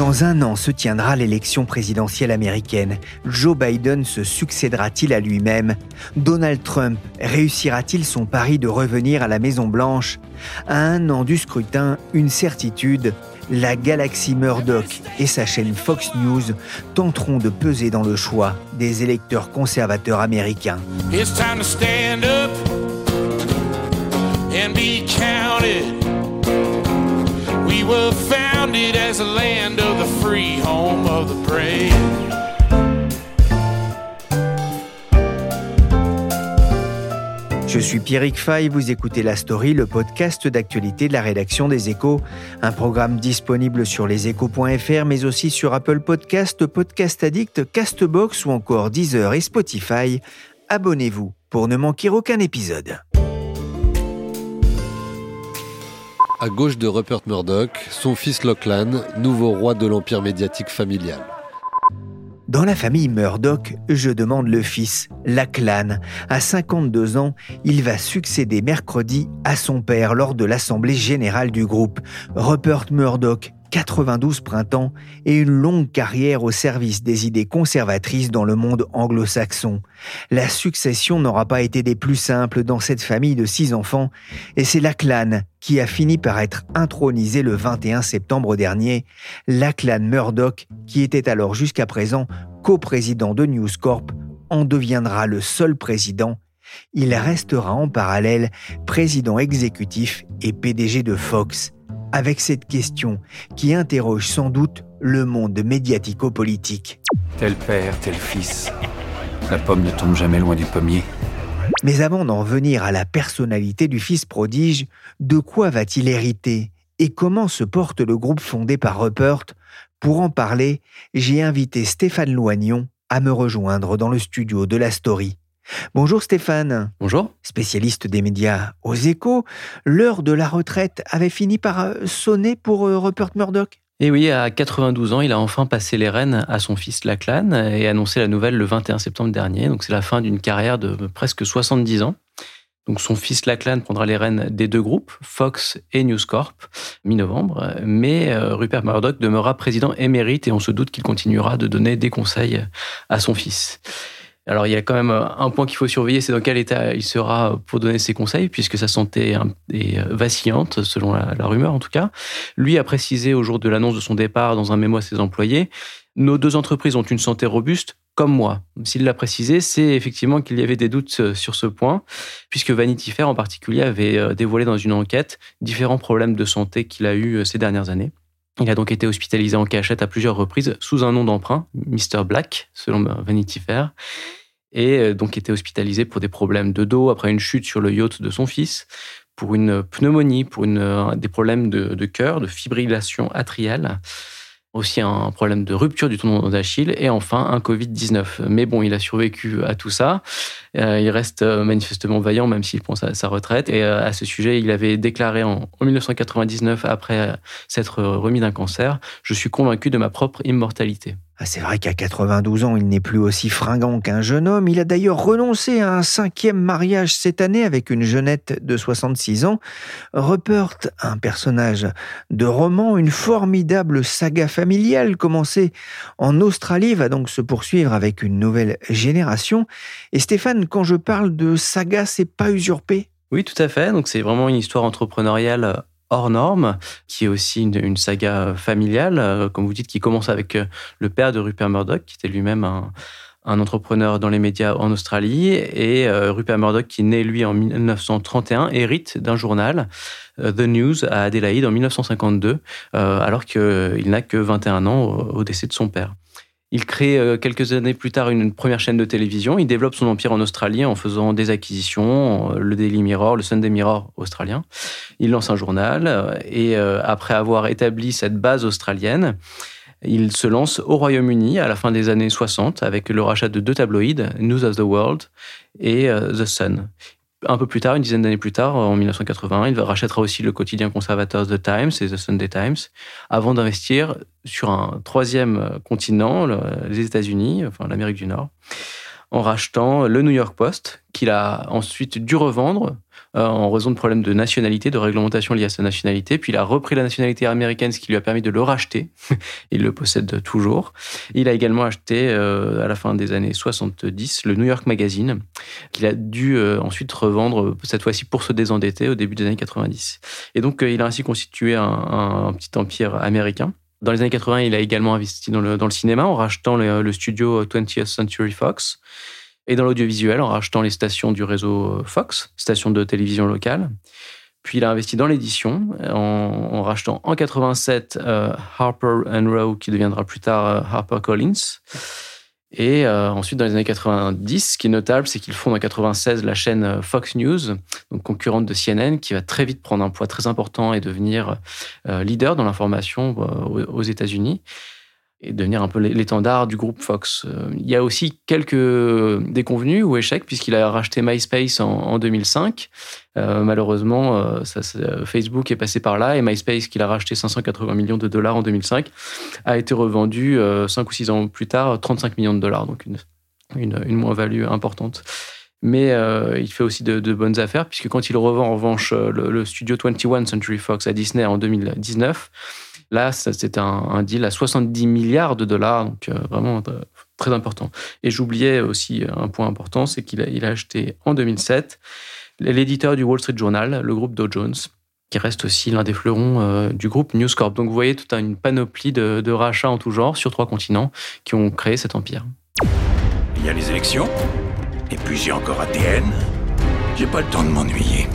Dans un an se tiendra l'élection présidentielle américaine. Joe Biden se succédera-t-il à lui-même? Donald Trump réussira-t-il son pari de revenir à la Maison-Blanche? À un an du scrutin, une certitude, la galaxie Murdoch et sa chaîne Fox News tenteront de peser dans le choix des électeurs conservateurs américains. We were founded as a land of the free, home of the brave. Je suis Pierrick Fay, vous écoutez La Story, le podcast d'actualité de la rédaction des Échos, un programme disponible sur leséchos.fr mais aussi sur Apple Podcast, Podcast Addict, Castbox ou encore Deezer et Spotify. Abonnez-vous pour ne manquer aucun épisode. À gauche de Rupert Murdoch, son fils Lachlan, nouveau roi de l'empire médiatique familial. Dans la famille Murdoch, je demande le fils, Lachlan. À 52 ans, il va succéder mercredi à son père lors de l'assemblée générale du groupe. Rupert Murdoch, 92 printemps et une longue carrière au service des idées conservatrices dans le monde anglo-saxon. La succession n'aura pas été des plus simples dans cette famille de six enfants et c'est Lachlan qui a fini par être intronisé le 21 septembre dernier. Lachlan Murdoch, qui était alors jusqu'à présent coprésident de News Corp, en deviendra le seul président. Il restera en parallèle président exécutif et PDG de Fox avec cette question qui interroge sans doute le monde médiatico-politique. Tel père, tel fils. La pomme ne tombe jamais loin du pommier. Mais avant d'en venir à la personnalité du fils prodige, de quoi va-t-il hériter et comment se porte le groupe fondé par Rupert? Pour en parler, j'ai invité Stéphane Loignon à me rejoindre dans le studio de la Story. Bonjour Stéphane. Bonjour. Spécialiste des médias aux échos, l'heure de la retraite avait fini par euh, sonner pour euh, Rupert Murdoch Et oui, à 92 ans, il a enfin passé les rênes à son fils Lachlan et annoncé la nouvelle le 21 septembre dernier. Donc c'est la fin d'une carrière de presque 70 ans. Donc son fils Lachlan prendra les rênes des deux groupes, Fox et News Corp, mi-novembre. Mais euh, Rupert Murdoch demeurera président émérite et on se doute qu'il continuera de donner des conseils à son fils. Alors il y a quand même un point qu'il faut surveiller, c'est dans quel état il sera pour donner ses conseils, puisque sa santé est vacillante, selon la, rumeur en tout cas. Lui a précisé au jour de l'annonce de son départ dans un mémo à ses employés, nos deux entreprises ont une santé robuste, comme moi. S'il l'a précisé, c'est effectivement qu'il y avait des doutes sur ce point, puisque Vanity Fair en particulier avait dévoilé dans une enquête différents problèmes de santé qu'il a eu ces dernières années. Il a donc été hospitalisé en cachette à plusieurs reprises sous un nom d'emprunt, Mr. Black, selon Vanity Fair, et donc était hospitalisé pour des problèmes de dos après une chute sur le yacht de son fils, pour une pneumonie, pour une, des problèmes de, de cœur, de fibrillation atriale aussi un problème de rupture du tendon d'Achille et enfin un Covid-19. Mais bon, il a survécu à tout ça. Euh, il reste euh, manifestement vaillant même s'il prend sa, retraite. Et euh, à ce sujet, il avait déclaré en, 1999, après s'être remis d'un cancer, Je suis convaincu de ma propre immortalité. Ah, c'est vrai qu'à 92 ans, il n'est plus aussi fringant qu'un jeune homme. Il a d'ailleurs renoncé à un cinquième mariage cette année avec une jeunette de 66 ans. Rupert, un personnage de roman, une formidable saga familiale commencée en Australie, va donc se poursuivre avec une nouvelle génération. Et Stéphane, quand je parle de saga, c'est pas usurpé? Oui, tout à fait. Donc c'est vraiment une histoire entrepreneuriale hors norme, qui est aussi une, saga familiale, euh, comme vous dites, qui commence avec euh, le père de Rupert Murdoch, qui était lui-même un, entrepreneur dans les médias en Australie, et euh, Rupert Murdoch, qui naît lui en 1931, hérite d'un journal, The News, à Adélaïde en 1952, alors qu'il n'a que 21 ans au, décès de son père. Il crée euh, quelques années plus tard une première chaîne de télévision. Il développe son empire en Australie en faisant des acquisitions, euh, le Daily Mirror, le Sunday Mirror australien. Il lance un journal euh, et après avoir établi cette base australienne, il se lance au Royaume-Uni à la fin des années 60 avec le rachat de deux tabloïds, News of the World et The Sun un peu plus tard, une dizaine d'années plus tard, en 1980, il rachètera aussi le quotidien conservateur The Times et The Sunday Times, avant d'investir sur un troisième continent, les États-Unis, enfin l'Amérique du Nord, en rachetant le New York Post, qu'il a ensuite dû revendre euh, en raison de problèmes de nationalité, de réglementation liées à sa nationalité. Puis il a repris la nationalité américaine, ce qui lui a permis de le racheter. il le possède toujours. Il a également acheté, euh, à la fin des années 70, le New York Magazine, qu'il a dû euh, ensuite revendre, cette fois-ci pour se désendetter, au début des années 90. Et donc, il a ainsi constitué un, petit empire américain. Dans les années 80, il a également investi dans le, dans le cinéma en rachetant le, le studio 20th Century Fox et dans l'audiovisuel en rachetant les stations du réseau Fox, stations de télévision locale. Puis il a investi dans l'édition en, rachetant en 87 euh, Harper Row, qui deviendra plus tard euh, Harper Collins. Et euh, ensuite, dans les années 90, ce qui est notable, c'est qu'il fonde en 96 la chaîne Fox News, concurrente de CNN, qui va très vite prendre un poids très important et devenir leader dans l'information aux États-Unis et devenir un peu l'étendard du groupe Fox. Euh, il y a aussi quelques déconvenus ou échecs, puisqu'il a racheté MySpace en, 2005. Euh, malheureusement, euh, Facebook est passé par là, et MySpace, qu'il a racheté 580 millions de dollars en 2005, a été revendu 5 ou 6 ans plus tard, 35 millions de dollars, donc une, une, moins-value importante. Mais il fait aussi de, bonnes affaires, puisque quand il revend en revanche le studio 21 Century Fox à Disney en 2019, Là, c'était un, deal à 70 milliards de dollars, donc euh, vraiment euh, très important. Et j'oubliais aussi un point important, c'est qu'il a, il a acheté en 2007 l'éditeur du Wall Street Journal, le groupe Dow Jones, qui reste aussi l'un des fleurons euh, du groupe News Corp. Donc vous voyez toute une panoplie de, de rachats en tout genre sur trois continents qui ont créé cet empire. Il y a les élections, et puis j'ai encore ATN. J'ai pas le temps de m'ennuyer.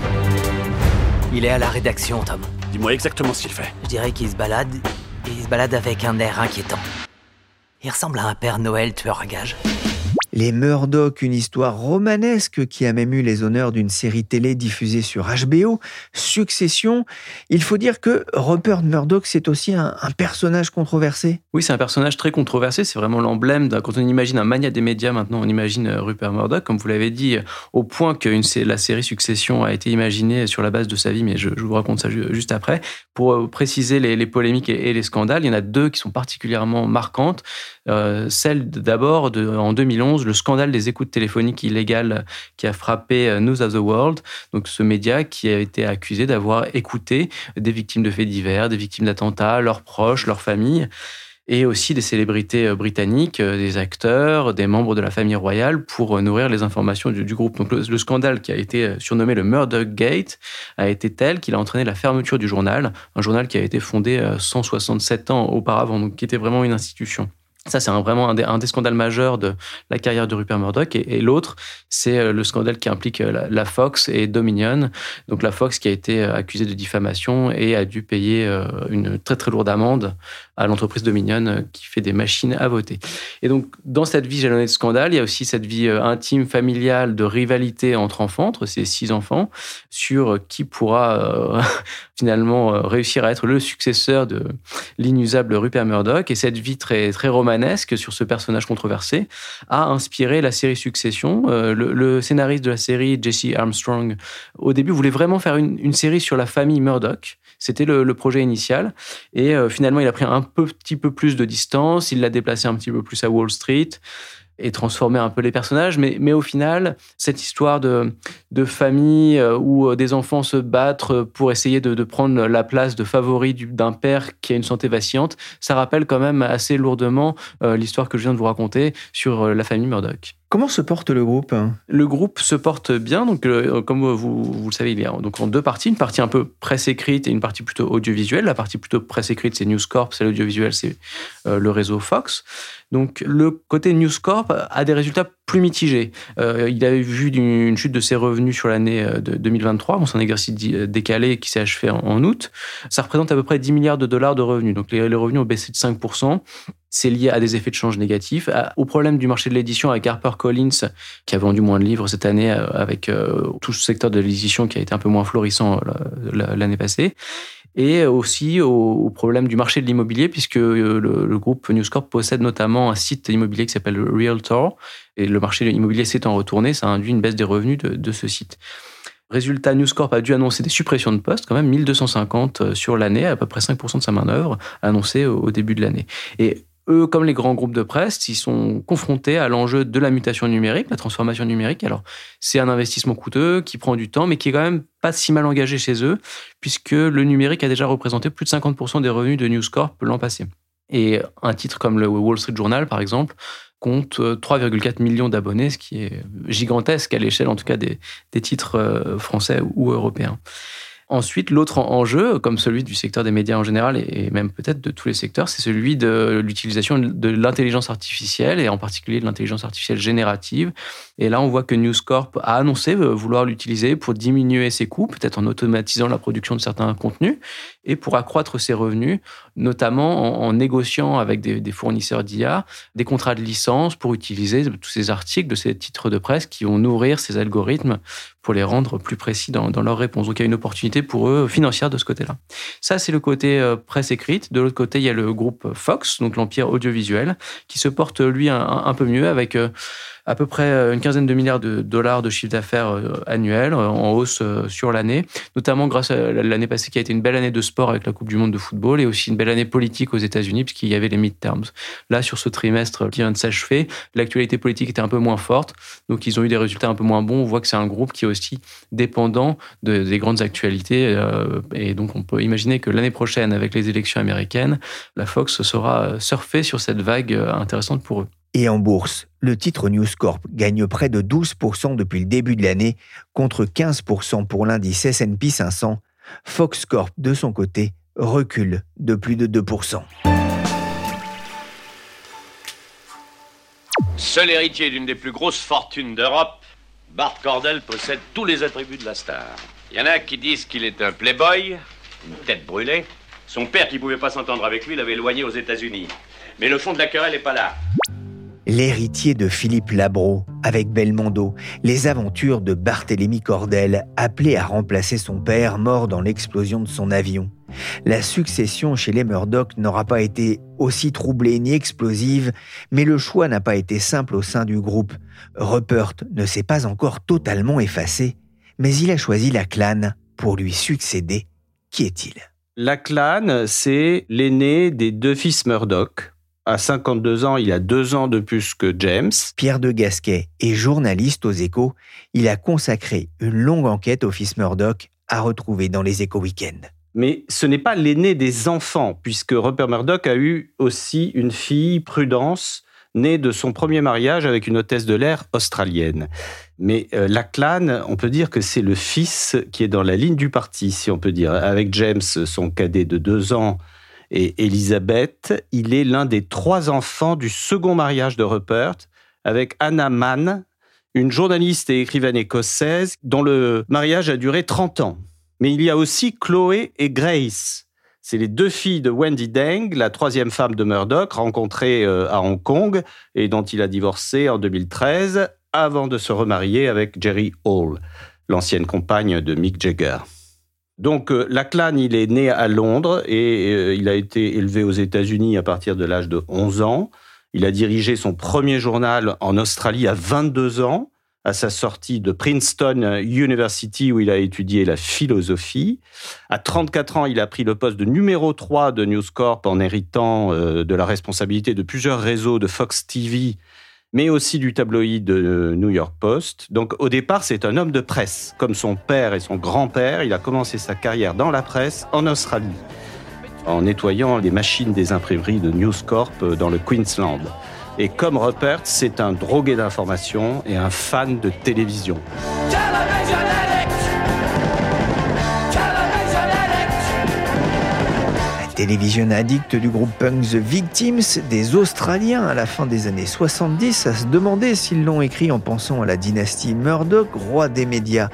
Il est à la rédaction, Tom. Dis-moi exactement ce qu'il fait. Je dirais qu'il se balade, et il se balade avec un air inquiétant. Il ressemble à un père Noël tueur à gages. Les Murdoch, une histoire romanesque qui a même eu les honneurs d'une série télé diffusée sur HBO, Succession. Il faut dire que Rupert Murdoch, c'est aussi un, personnage controversé. Oui, c'est un personnage très controversé. C'est vraiment l'emblème. Quand on imagine un mania des médias, maintenant, on imagine euh, Rupert Murdoch, comme vous l'avez dit, au point que la série Succession a été imaginée sur la base de sa vie, mais je, vous raconte ça juste après. Pour euh, préciser les, polémiques et, les scandales, il y en a deux qui sont particulièrement marquantes. Euh, celle d'abord en 2011, le scandale des écoutes téléphoniques illégales qui a frappé euh, News of the World, donc ce média qui a été accusé d'avoir écouté des victimes de faits divers, des victimes d'attentats, leurs proches, leurs familles et aussi des célébrités euh, britanniques, des acteurs, des membres de la famille royale pour nourrir les informations du, groupe. Donc le, scandale qui a été surnommé le Murdoch Gate a été tel qu'il a entraîné la fermeture du journal, un journal qui a été fondé 167 ans auparavant, donc qui était vraiment une institution. Ça, c'est vraiment un des, scandales majeurs de la carrière de Rupert Murdoch. Et, l'autre, c'est euh, le scandale qui implique euh, la, Fox et Dominion. Donc la Fox qui a été euh, accusée de diffamation et a dû payer une très très lourde amende à l'entreprise Dominion qui fait des machines à voter. Et donc dans cette vie jalonnée de scandale, il y a aussi cette vie intime, familiale, de rivalité entre enfants, entre ces six enfants, sur qui pourra finalement réussir à être le successeur de l'inusable Rupert Murdoch. Et cette vie très très romantique sur ce personnage controversé a inspiré la série Succession. Euh, le, scénariste de la série, Jesse Armstrong, au début voulait vraiment faire une, série sur la famille Murdoch. C'était le, projet initial. Et euh, finalement, il a pris un petit peu plus de distance. Il l'a déplacé un petit peu plus à Wall Street et transformer un peu les personnages. Mais, mais au final, cette histoire de, de famille euh, où euh, des enfants se battent pour essayer de, prendre la place de favori d'un père qui a une santé vacillante, ça rappelle quand même assez lourdement euh, l'histoire que je viens de vous raconter sur la famille Murdoch. Comment se porte le groupe? Le groupe se porte bien. Donc, comme vous, vous, le savez, il y a donc en deux parties. Une partie un peu presse écrite et une partie plutôt audiovisuelle. La partie plutôt presse écrite, c'est News Corp. C'est l'audiovisuel, c'est le réseau Fox. Donc le côté News Corp a des résultats plus mitigé. Euh, il avait vu une chute de ses revenus sur l'année euh, de 2023, bon, c'est un exercice décalé qui s'est achevé en, août. Ça représente à peu près 10 milliards de dollars de revenus. Donc les, revenus ont baissé de 5%. C'est lié à des effets de change négatifs, au problème du marché de l'édition avec HarperCollins, qui a vendu moins de livres cette année, euh, avec tout ce secteur de l'édition qui a été un peu moins florissant l'année passée et aussi au, problème du marché de l'immobilier, puisque le, le, groupe News Corp possède notamment un site immobilier qui s'appelle Realtor, et le marché de l'immobilier s'étant retourné, ça a induit une baisse des revenus de, ce site. Résultat, News Corp a dû annoncer des suppressions de postes, quand même 1250 euh, sur l'année, à peu près 5% de sa main-d'œuvre annoncée au début de l'année. Et eux, comme les grands groupes de presse, ils sont confrontés à l'enjeu de la mutation numérique, la transformation numérique. Alors, c'est un investissement coûteux qui prend du temps, mais qui est quand même pas si mal engagé chez eux, puisque le numérique a déjà représenté plus de 50% des revenus de News Corp l'an passé. Et un titre comme le Wall Street Journal, par exemple, compte 3,4 euh, millions d'abonnés, ce qui est gigantesque à l'échelle en tout cas des, titres euh, français ou européens. Ensuite, l'autre enjeu, comme celui du secteur des médias en général et même peut-être de tous les secteurs, c'est celui de l'utilisation de l'intelligence artificielle et en particulier de l'intelligence artificielle générative. Et là, on voit que News Corp a annoncé vouloir l'utiliser pour diminuer ses coûts, peut-être en automatisant la production de certains contenus et pour accroître ses revenus, notamment en, négociant avec des, fournisseurs d'IA des contrats de licence pour utiliser tous ces articles de ces titres de presse qui vont nourrir ces algorithmes pour les rendre plus précis dans, leurs réponses. Donc il y a une opportunité pour eux financière de ce côté-là. Ça, c'est le côté euh, presse écrite. De l'autre côté, il y a le groupe Fox, donc l'empire audiovisuel, qui se porte lui un, un peu mieux avec euh, à peu près euh, une quinzaine de milliards de dollars de chiffre d'affaires euh, annuel, euh, en hausse sur l'année, notamment grâce à l'année passée qui a été une belle année de sport avec la Coupe du Monde de football et aussi une belle année politique aux États-Unis puisqu'il y avait les midterms. Là, sur ce trimestre qui vient de s'achever, l'actualité politique était un peu moins forte, donc ils ont eu des résultats un peu moins bons. On voit que c'est un groupe qui est aussi dépendant de, des grandes actualités et donc on peut imaginer que l'année prochaine, avec les élections américaines, la Fox sera surfée sur cette vague intéressante pour eux. Et en bourse, le titre News Corp gagne près de 12% depuis le début de l'année, contre 15% pour l'indice S&P 500. Fox Corp, de son côté, recule de plus de 2%. Seul héritier d'une des plus grosses fortunes d'Europe, Bart Cordell possède tous les attributs de la star. Il y en a qui disent qu'il est un playboy, une tête brûlée. Son père, qui pouvait pas s'entendre avec lui, l'avait éloigné aux États-Unis. Mais le fond de la querelle n'est pas là l'héritier de Philippe Labro avec Belmondo, les aventures de Barthélemy Cordel, appelé à remplacer son père mort dans l'explosion de son avion. La succession chez les Murdoch n'aura pas été aussi troublée ni explosive, mais le choix n'a pas été simple au sein du groupe. Rupert ne s'est pas encore totalement effacé, mais il a choisi la clan pour lui succéder. Qui est-il? La clan, c'est l'aîné des deux fils Murdoch, à 52 ans, il a deux ans de plus que James. Pierre de Gasquet est journaliste aux échos. Il a consacré une longue enquête au fils Murdoch à retrouver dans les échos week-ends. Mais ce n'est pas l'aîné des enfants, puisque Rupert Murdoch a eu aussi une fille, Prudence, née de son premier mariage avec une hôtesse de l'air australienne. Mais euh, la clan, on peut dire que c'est le fils qui est dans la ligne du parti, si on peut dire. Avec James, son cadet de deux ans, et Elisabeth. Il est l'un des trois enfants du second mariage de Rupert avec Anna Mann, une journaliste et écrivaine écossaise dont le mariage a duré 30 ans. Mais il y a aussi Chloé et Grace. C'est les deux filles de Wendy Deng, la troisième femme de Murdoch, rencontrée euh, à Hong Kong et dont il a divorcé en 2013 avant de se remarier avec Jerry Hall, l'ancienne compagne de Mick Jagger. Donc euh, Lachlan, il est né à Londres et euh, il a été élevé aux États-Unis à partir de l'âge de 11 ans. Il a dirigé son premier journal en Australie à 22 ans, à sa sortie de Princeton University où il a étudié la philosophie. À 34 ans, il a pris le poste de numéro 3 de News Corp en héritant euh, de la responsabilité de plusieurs réseaux de Fox TV mais aussi du tabloïd de New York Post. Donc au départ, c'est un homme de presse. Comme son père et son grand-père, il a commencé sa carrière dans la presse en Australie, en nettoyant les machines des imprimeries de News Corp dans le Queensland. Et comme Rupert, c'est un drogué d'information et un fan de télévision. télévision addict du groupe punk The Victims, des Australiens à la fin des années 70, à se demander s'ils l'ont écrit en pensant à la dynastie Murdoch, roi des médias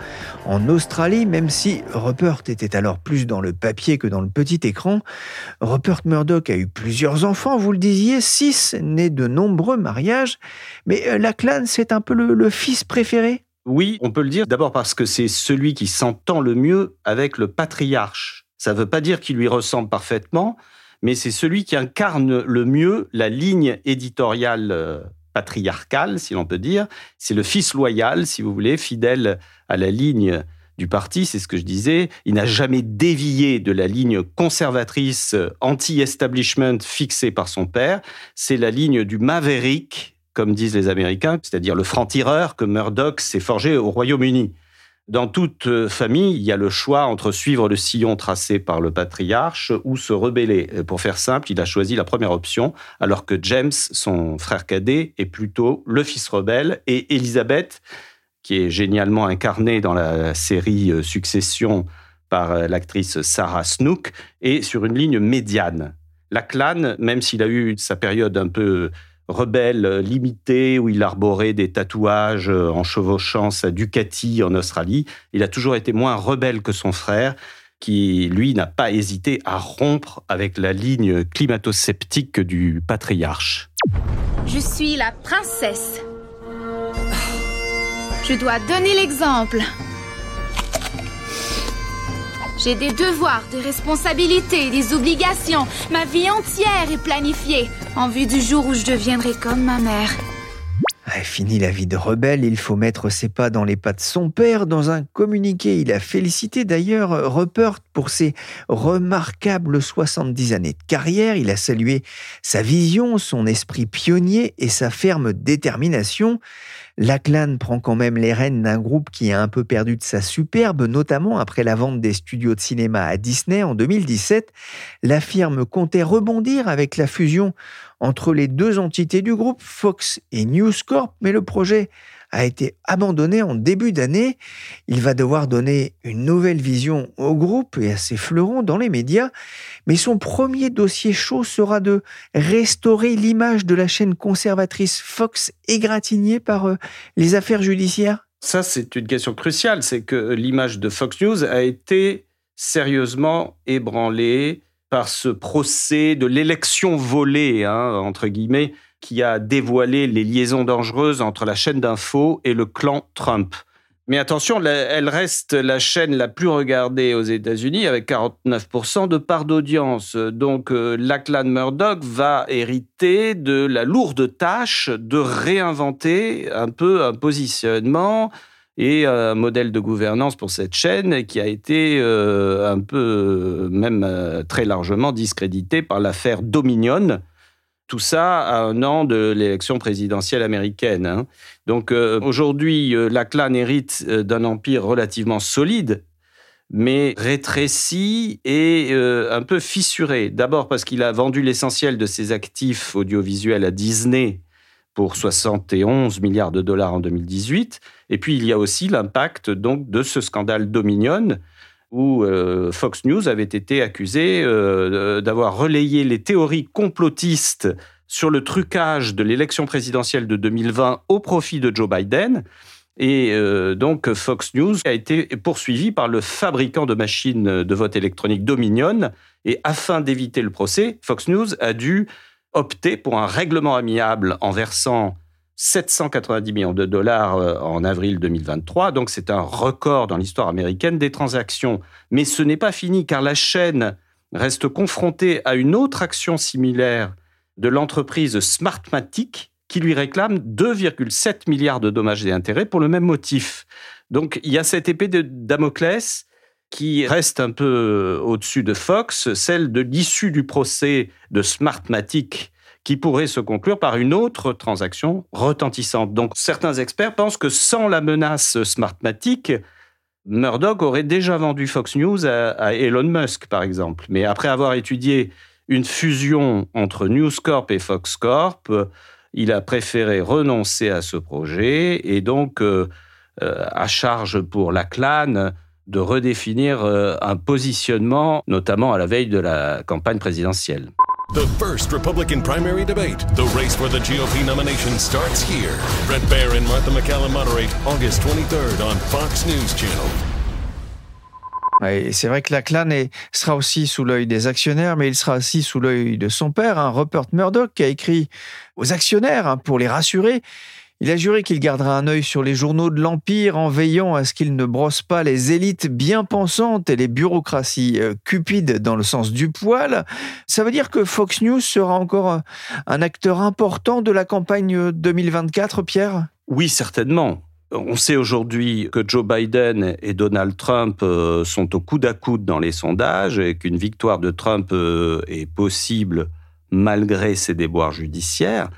en Australie, même si Rupert était alors plus dans le papier que dans le petit écran. Rupert Murdoch a eu plusieurs enfants, vous le disiez, six, nés de nombreux mariages, mais euh, Lachlan, c'est un peu le fils préféré? Oui, on peut le dire d'abord parce que c'est celui qui s'entend le mieux avec le patriarche. Ça ne veut pas dire qu'il lui ressemble parfaitement, mais c'est celui qui incarne le mieux la ligne éditoriale euh, patriarcale, si l'on peut dire. C'est le fils loyal, si vous voulez, fidèle à la ligne du parti, c'est ce que je disais. Il n'a jamais dévié de la ligne conservatrice euh, anti-establishment fixée par son père. C'est la ligne du maverick, comme disent les Américains, c'est-à-dire le franc-tireur que Murdoch s'est forgé au Royaume-Uni. Dans toute euh, famille, il y a le choix entre suivre le sillon tracé par le patriarche ou se rebeller. Pour faire simple, il a choisi la première option, alors que James, son frère cadet, est plutôt le fils rebelle, et Elizabeth, qui est génialement incarnée dans la série euh, Succession par euh, l'actrice Sarah Snook, est sur une ligne médiane. La clan, même s'il a eu sa période un peu rebelle euh, limité où il arborait des tatouages euh, en chevauchant sa Ducati en Australie. Il a toujours été moins rebelle que son frère qui, lui, n'a pas hésité à rompre avec la ligne climato-sceptique du patriarche. Je suis la princesse. Je dois donner l'exemple. J'ai des devoirs, des responsabilités, des obligations. Ma vie entière est planifiée en vue du jour où je deviendrai comme ma mère. Ah, fini la vie de rebelle, il faut mettre ses pas dans les pas de son père. Dans un communiqué, il a félicité d'ailleurs Rupert pour ses remarquables 70 années de carrière. Il a salué sa vision, son esprit pionnier et sa ferme détermination. Lachlan prend quand même les rênes d'un groupe qui a un peu perdu de sa superbe, notamment après la vente des studios de cinéma à Disney en 2017. La firme comptait rebondir avec la fusion entre les deux entités du groupe, Fox et News Corp, mais le projet a été abandonné en début d'année. Il va devoir donner une nouvelle vision au groupe et à ses fleurons dans les médias, mais son premier dossier chaud sera de restaurer l'image de la chaîne conservatrice Fox égratignée par euh, les affaires judiciaires. Ça, c'est une question cruciale, c'est que l'image de Fox News a été sérieusement ébranlée par ce procès de l'élection volée, hein, entre guillemets, qui a dévoilé les liaisons dangereuses entre la chaîne d'info et le clan Trump. Mais attention, elle reste la chaîne la plus regardée aux États-Unis avec 49% de part d'audience. Donc, euh, la clan Murdoch va hériter de la lourde tâche de réinventer un peu un positionnement et un modèle de gouvernance pour cette chaîne qui a été euh, un peu, même euh, très largement discrédité par l'affaire Dominion, tout ça à un an de l'élection présidentielle américaine. Hein. Donc euh, aujourd'hui, euh, la clan hérite euh, d'un empire relativement solide, mais rétréci et un peu fissuré. D'abord parce qu'il a vendu l'essentiel de ses actifs audiovisuels à Disney pour 71 milliards de dollars en 2018. Et puis il y a aussi l'impact donc de ce scandale Dominion où euh, Fox News avait été accusé euh, d'avoir relayé les théories complotistes sur le trucage de l'élection présidentielle de 2020 au profit de Joe Biden. Et euh, donc Fox News a été poursuivi par le fabricant de machines de vote électronique Dominion. Et afin d'éviter le procès, Fox News a dû opter pour un règlement amiable en versant 790 millions de dollars euh, en avril 2023. Donc c'est un record dans l'histoire américaine des transactions. Mais ce n'est pas fini car la chaîne reste confrontée à une autre action similaire de l'entreprise Smartmatic qui lui réclame 2,7 milliards de dommages et intérêts pour le même motif. Donc il y a cette épée de Damoclès qui reste un peu au-dessus de Fox, celle de l'issue du procès de Smartmatic qui pourrait se conclure par une autre transaction retentissante. Donc certains experts pensent que sans la menace Smartmatic, Murdoch aurait déjà vendu Fox News à, Elon Musk, par exemple. Mais après avoir étudié une fusion entre News Corp et Fox Corp, il a préféré renoncer à ce projet et donc euh, euh, à charge pour la clan de redéfinir euh, un positionnement, notamment à la veille de la campagne présidentielle. The first Republican primary debate. The race for the GOP nomination starts here. Brett Baer and Martha McCallum moderate August 23rd on Fox News Channel. C'est vrai que la clan sera aussi sous l'œil des actionnaires, mais il sera aussi sous l'œil de son père, hein, Rupert Murdoch, qui a écrit aux actionnaires hein, pour les rassurer. Il a juré qu'il gardera un œil sur les journaux de l'Empire en veillant à ce qu'ils ne brossent pas les élites bien pensantes et les bureaucraties euh, cupides dans le sens du poil. Ça veut dire que Fox News sera encore un- un acteur important de la campagne euh, 2024, Pierre? Oui, certainement. On sait aujourd'hui que Joe Biden et Donald Trump euh, sont au coude à coude dans les sondages et qu'une victoire de Trump euh, est possible malgré ses déboires judiciaires.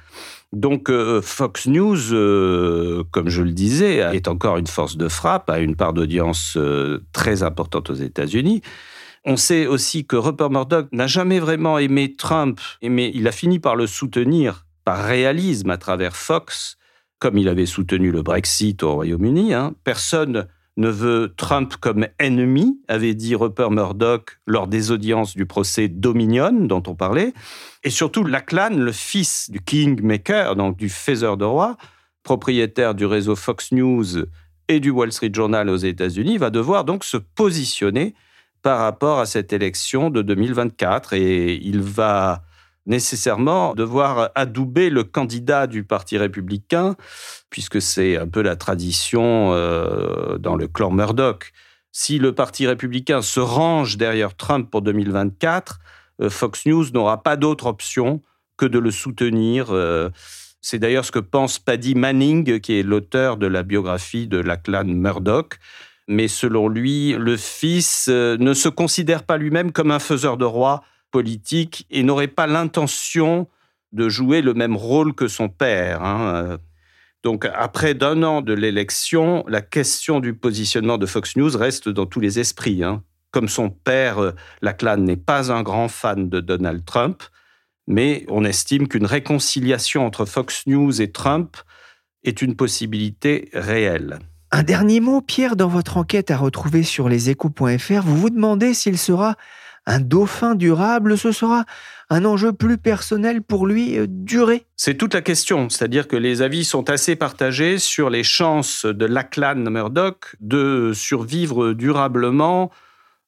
Donc euh, Fox News, euh, comme je le disais, est encore une force de frappe, a une part d'audience euh, très importante aux États-Unis. On sait aussi que Rupert Murdoch n'a jamais vraiment aimé Trump, mais il a fini par le soutenir par réalisme à travers Fox, comme il avait soutenu le Brexit au Royaume-Uni. hein. Personne ne veut Trump comme ennemi, avait dit Rupert Murdoch lors des audiences du procès Dominion dont on parlait. Et surtout, Lachlan, le fils du Kingmaker, donc du faiseur de roi, propriétaire du réseau Fox News et du Wall Street Journal aux États-Unis, va devoir donc se positionner par rapport à cette élection de 2024 et il va nécessairement devoir adouber le candidat du Parti républicain, puisque c'est un peu la tradition euh, dans le clan Murdoch. Si le Parti républicain se range derrière Trump pour 2024, euh, Fox News n'aura pas d'autre option que de le soutenir. euh. C'est d'ailleurs ce que pense Paddy Manning, qui est l'auteur de la biographie de la clan Murdoch. Mais selon lui, le fils ne se considère pas lui-même comme un faiseur de roi politique et n'aurait pas l'intention de jouer le même rôle que son père. hein. Euh, Donc, après d'un an de l'élection, la question du positionnement de Fox News reste dans tous les esprits. hein. Comme son père, euh, Lachlan n'est pas un grand fan de Donald Trump, mais on estime qu'une réconciliation entre Fox News et Trump est une possibilité réelle. Un dernier mot, Pierre, dans votre enquête à retrouver sur leséchos.fr, vous vous demandez s'il sera un dauphin durable, ce sera un enjeu plus personnel pour lui, euh, duré. C'est toute la question, c'est-à-dire que les avis sont assez partagés sur les chances de Lachlan Murdoch de survivre durablement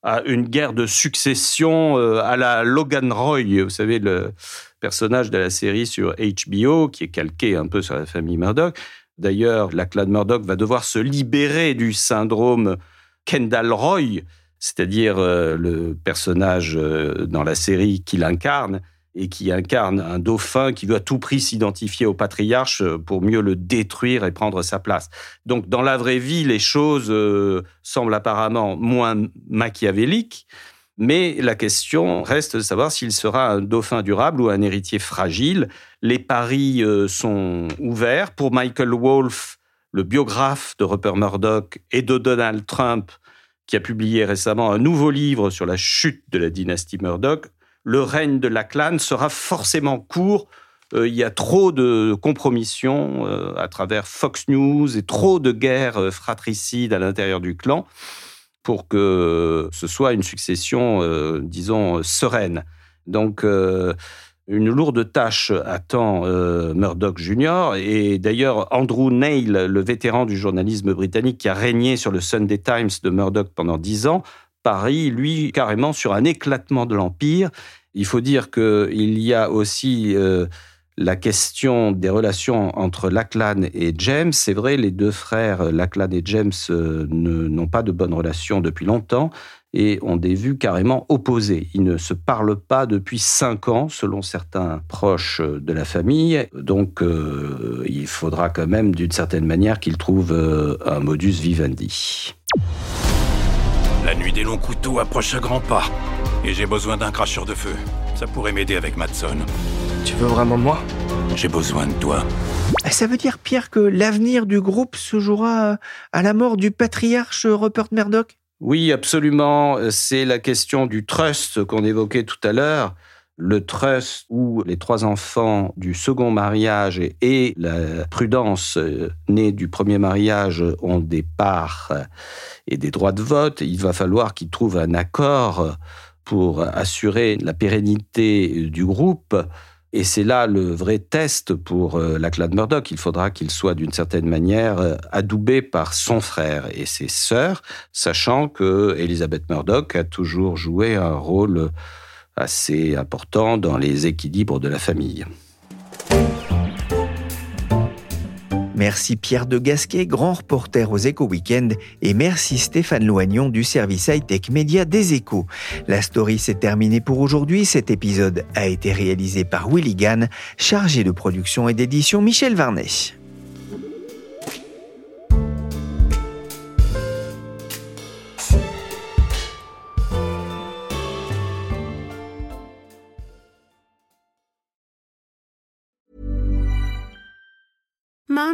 à une guerre de succession euh, à la Logan Roy, vous savez, le personnage de la série sur HBO qui est calqué un peu sur la famille Murdoch. D'ailleurs, Lachlan Murdoch va devoir se libérer du syndrome Kendall Roy, c'est-à-dire euh, le personnage euh, dans la série qu'il incarne et qui incarne un dauphin qui veut à tout prix s'identifier au patriarche euh, pour mieux le détruire et prendre sa place. Donc dans la vraie vie, les choses semblent apparemment moins machiavéliques, mais la question reste de savoir s'il sera un dauphin durable ou un héritier fragile. Les paris sont ouverts. Pour Michael Wolff, le biographe de Rupert Murdoch et de Donald Trump, qui a publié récemment un nouveau livre sur la chute de la dynastie Murdoch, le règne de Lachlan sera forcément court. Euh, il y a trop de compromissions euh, à travers Fox News et trop de guerres euh, fratricides à l'intérieur du clan pour que ce soit une succession, disons, sereine. Donc, une lourde tâche attend euh, Murdoch Jr. Et d'ailleurs, Andrew Neil, le vétéran du journalisme britannique qui a régné sur le Sunday Times de Murdoch pendant dix ans, parie, lui, carrément sur un éclatement de l'Empire. Il faut dire qu'il y a aussi euh, la question des relations entre Lachlan et James. C'est vrai, les deux frères, Lachlan et James, euh, n'ont pas de bonnes relations depuis longtemps et ont des vues carrément opposées. Ils ne se parlent pas depuis cinq ans, selon certains proches de la famille. Donc, euh, il faudra quand même, d'une certaine manière, qu'ils trouvent euh, un modus vivendi. La nuit des longs couteaux approche à grands pas. Et j'ai besoin d'un cracheur de feu. Ça pourrait m'aider avec Matson. Tu veux vraiment de moi? J'ai besoin de toi. Eh, Ça veut dire, Pierre, que l'avenir du groupe se jouera euh, à la mort du patriarche Rupert Murdoch? Oui, absolument. C'est la question du trust qu'on évoquait tout à l'heure. le trust où les trois enfants du second mariage et la prudence euh, née du premier mariage ont des parts et des droits de vote, il va falloir qu'ils trouvent un accord pour assurer la pérennité du groupe. Et c'est là le vrai test pour euh, la clan Murdoch. Il faudra qu'il soit d'une certaine manière euh, adoubé par son frère et ses sœurs, sachant que Elizabeth Murdoch a toujours joué un rôle assez important dans les équilibres de la famille. Merci Pierre de Gasquet, grand reporter aux Échos Weekend, et merci Stéphane Loignon du service high-tech média des Échos. La story s'est terminée pour aujourd'hui. Cet épisode a été réalisé par Willy Gann, chargé de production et d'édition Michel Varnet.